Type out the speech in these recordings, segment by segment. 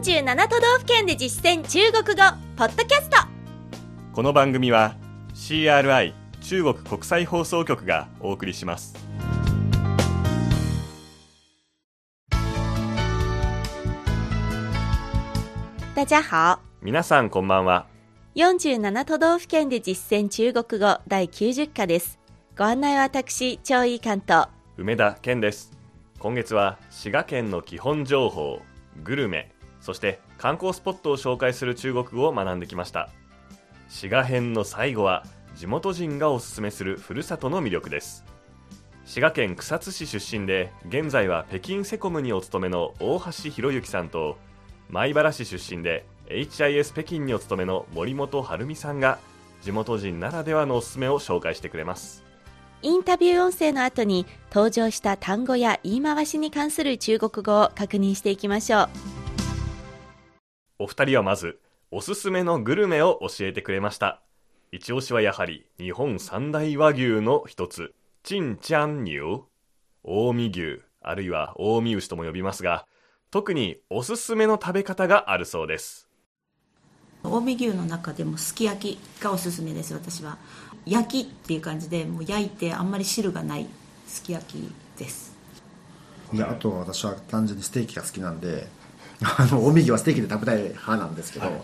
47都道府県で実践中国語ポッドキャスト。この番組は CRI 中国国際放送局がお送りします。大家好。皆さんこんばんは。47都道府県で実践中国語第90課です。ご案内は私張井関東梅田健です。今月は滋賀県の基本情報グルメそして観光スポットを紹介する中国語を学んできました。滋賀編の最後は地元人がおすすめするふるさとの魅力です。滋賀県草津市出身で現在は北京セコムにお勤めの大橋博之さんと米原市出身で HIS 北京にお勤めの森本晴美さんが地元人ならではのおすすめを紹介してくれます。インタビュー音声の後に登場した単語や言い回しに関する中国語を確認していきましょう。お二人はまずおすすめのグルメを教えてくれました。一押しはやはり日本三大和牛の一つ。陳チャン牛近江牛。あるいは近江牛とも呼びますが特におすすめの食べ方があるそうです。近江牛の中でもすき焼きがおすすめです私は。焼きっていう感じでもう焼いてあんまり汁がないすき焼きです。いやあと私は単純にステーキが好きなんであの近江牛はステーキで食べたい派なんですけど、はい。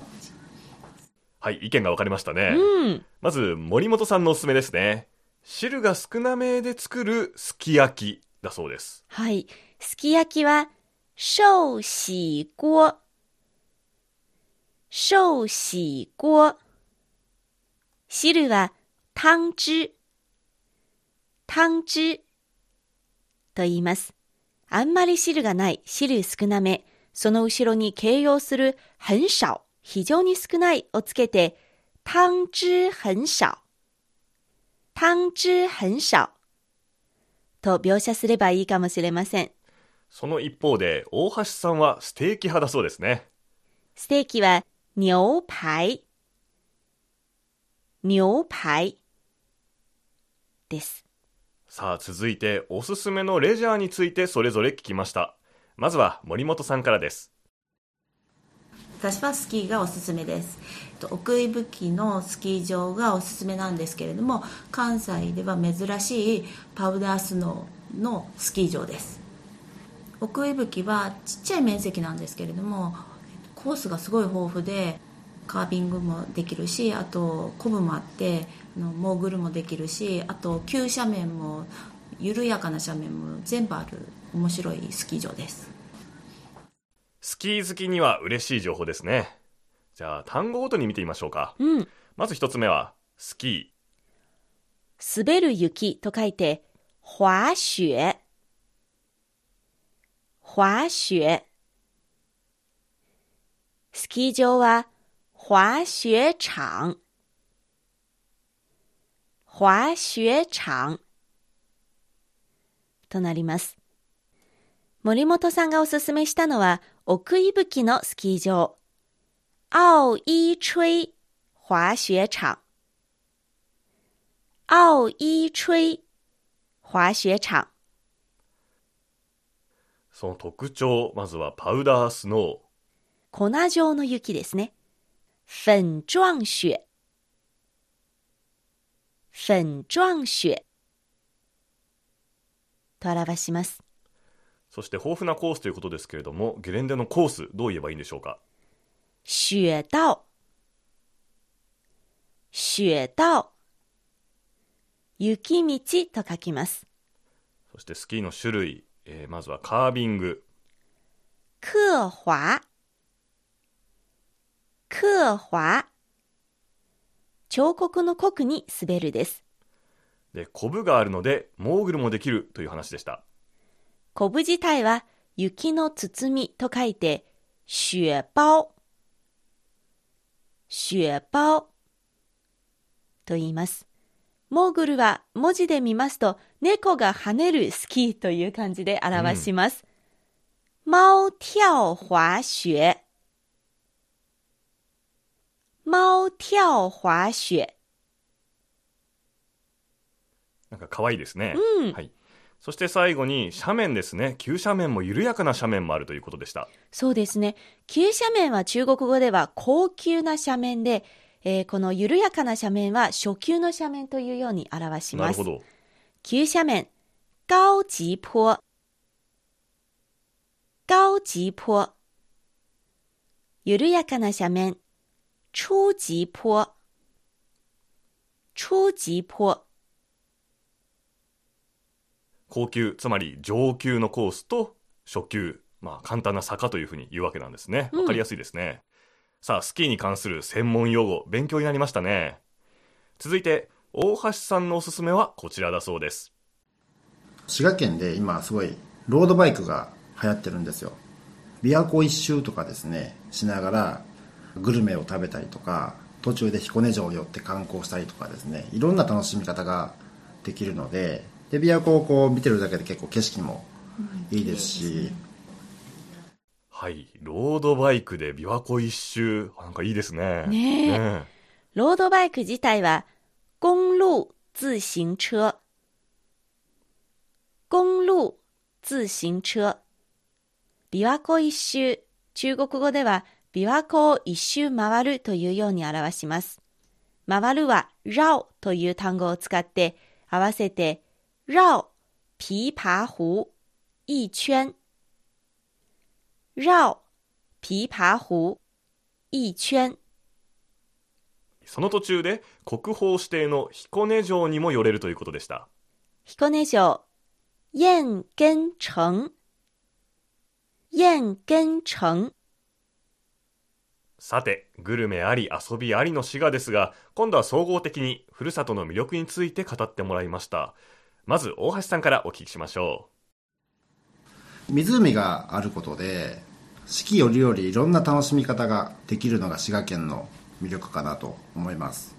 はい、意見が分かれましたね。うん。まず、森本さんのおすすめですね。汁が少なめで作るすき焼きだそうです。はい。すき焼きは寿喜锅寿喜锅汁は汤汁湯汁と言います。あんまり汁がない。汁少なめその後ろに形容する很少非常に少ないをつけて湯汁很少湯汁很少と描写すればいいかもしれません。その一方で、大橋さんはステーキ派だそうですね。ステーキは牛排、牛排です。さあ、続いて、おすすめのレジャーについてそれぞれ聞きました。まずは森本さんからです。私はスキーがおすすめですと奥伊吹のスキー場がおすすめなんですけれども関西では珍しいパウダースノーのスキー場です奥伊吹はちっちゃい面積なんですけれどもコースがすごい豊富でカービングもできるしあとコブもあってあのモーグルもできるしあと急斜面も緩やかな斜面も全部ある面白いスキー場ですスキー好きには嬉しい情報ですね。じゃあ、単語ごとに見てみましょうか。うん。まず一つ目は、スキ滑る雪と書いて、滑雪。滑雪。スキー場は、滑雪場。滑雪場。となります。森本さんがおすすめしたのは、奥伊吹のスキー場。奥伊吹滑雪場。奥伊吹滑雪場。ー。その特徴、まずはパウダースノー。粉状の雪ですね。粉状雪。粉状雪。と表します。そして豊富なコースということですけれども、ゲレンデのコース、どう言えばいいんでしょうか？雪道。雪道。雪道と書きます。そしてスキーの種類、えーまずはカービング、刻滑。刻滑。彫刻の刻に滑るです。で、コブがあるので、モーグルもできるという話でした。コブ自体は雪の包みと書いて、雪包。雪包。と言います。モーグルは文字で見ますと、猫が跳ねるスキーという感じで表します。猫跳滑雪。猫跳滑雪。なんか可愛いですね。うんはい。そして最後に斜面ですね急斜面も緩やかな斜面もあるということでしたそうですね。急斜面は中国語では高級な斜面で、えーこの緩やかな斜面は初級の斜面というように表します。なるほど急斜面、高级坡。高級坡。緩やかな斜面、初級坡。初級坡。高級つまり上級のコースと初級。まあ簡単な坂というふうに言うわけなんですね。わかりやすいですね、さあスキーに関する専門用語勉強になりましたね。続いて大橋さんのおすすめはこちらだそうです。滋賀県で今すごいロードバイクが流行ってるんですよ。琵琶湖一周とかですねしながらグルメを食べたりとか途中で彦根城を寄って観光したりとかですねいろんな楽しみ方ができるのでで琵琶湖をこう見てるだけで結構景色もいいですし、はいロードバイクで琵琶湖一周なんかいいですねねえロードバイク自体は、公路自行車。公路自行車。琵琶湖一周。中国語では、琵琶湖を一周回るというように表します。回るは、绕という単語を使って、合わせて、绕、琵琶湖、一圈。绕、琵琶湖、一圈。その途中で国宝指定の彦根城にも寄れるということでした彦根城、燕根城。燕根城。さてグルメあり遊びありの滋賀ですが今度は総合的にふるさとの魅力について語ってもらいましたまず大橋さんからお聞きしましょ湖があることで四季折々いろんな楽しみ方ができるのが滋賀県の魅力かなと思います。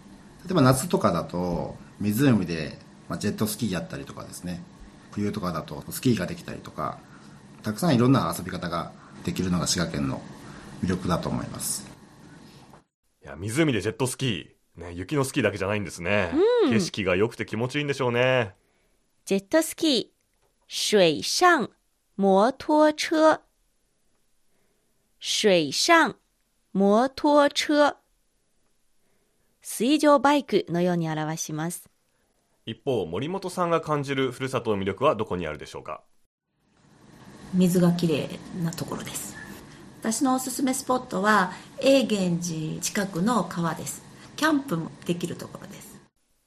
例えば夏とかだと湖で、まあ、ジェットスキーやったりとかですね。冬とかだとスキーができたりとかたくさんいろんな遊び方ができるのが滋賀県の魅力だと思います。ういや湖でジェットスキー、ね、雪のスキーだけじゃないんですね、景色が良くて気持ちいいんでしょうねジェットスキー、水上摩托車。水上摩托車。水上バイクのように表します。一方森本さんが感じるふるさとの魅力はどこにあるでしょうか？水がきれいなところです私のおすすめスポットは永源寺近くの川ですキャンプもできるところです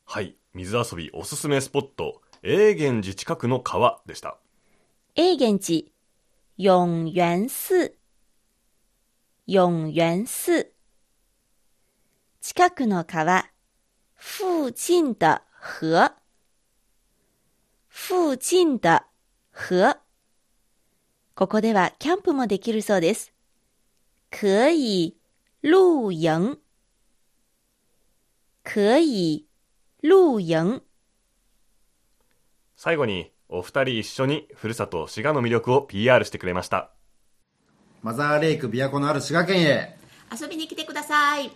はい水遊びおすすめスポット永源寺近くの川でした永源寺、永元寺。永元寺。近くの川、附近的河。附近的河。ここではキャンプもできるそうです。可以露营。可以露营。最後にお二人一緒にふるさと滋賀の魅力を PR してくれましたマザーレイク琵琶湖のある滋賀県へ遊びに来てください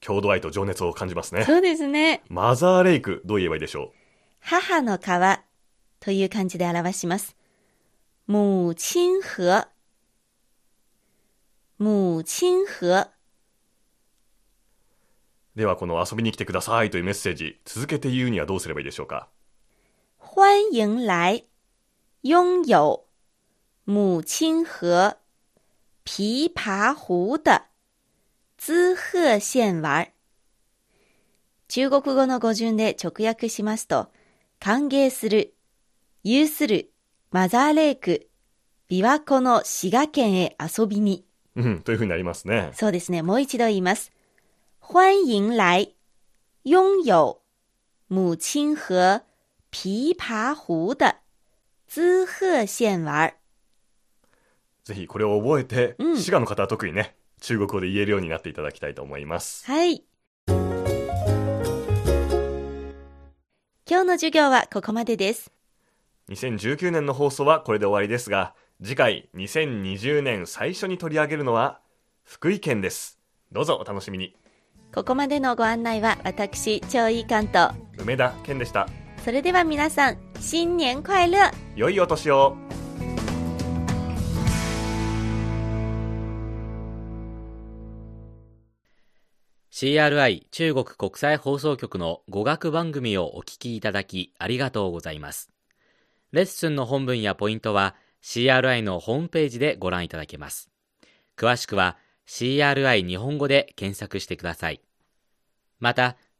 郷土愛と情熱を感じますねそうですね。マザーレイクどう言えばいいでしょ母の川という漢字で表します。母親河。母親河。うではこの遊びに来てくださいというメッセージ続けて言うにはどうすればいいでしょうか？欢迎来，拥有母亲河琵琶湖的滋贺县玩。中国語の語順で直訳しますと、歓迎する、有する、マザーレイク、琵琶湖の滋賀県へ遊びに。うんというふうになりますねそうですね。もう一度言います。欢迎来，拥有母亲河琵琶湖的滋贺县玩。ぜひこれを覚えて、うん滋賀の方は特にね中国語で言えるようになっていただきたいと思いますはい。今日の授業はここまでです。2019年の放送はこれで終わりですが次回2020年最初に取り上げるのは福井県ですどうぞお楽しみにここまでのご案内は私、張井関と、梅田健でしたそれでは皆さん、新年快乐良いお年を CRI 中国国際放送局の語学番組をお聞きいただきありがとうございます。レッスンの本文やポイントは CRI のホームページでご覧いただけます。詳しくは CRI 日本語で検索してください。また、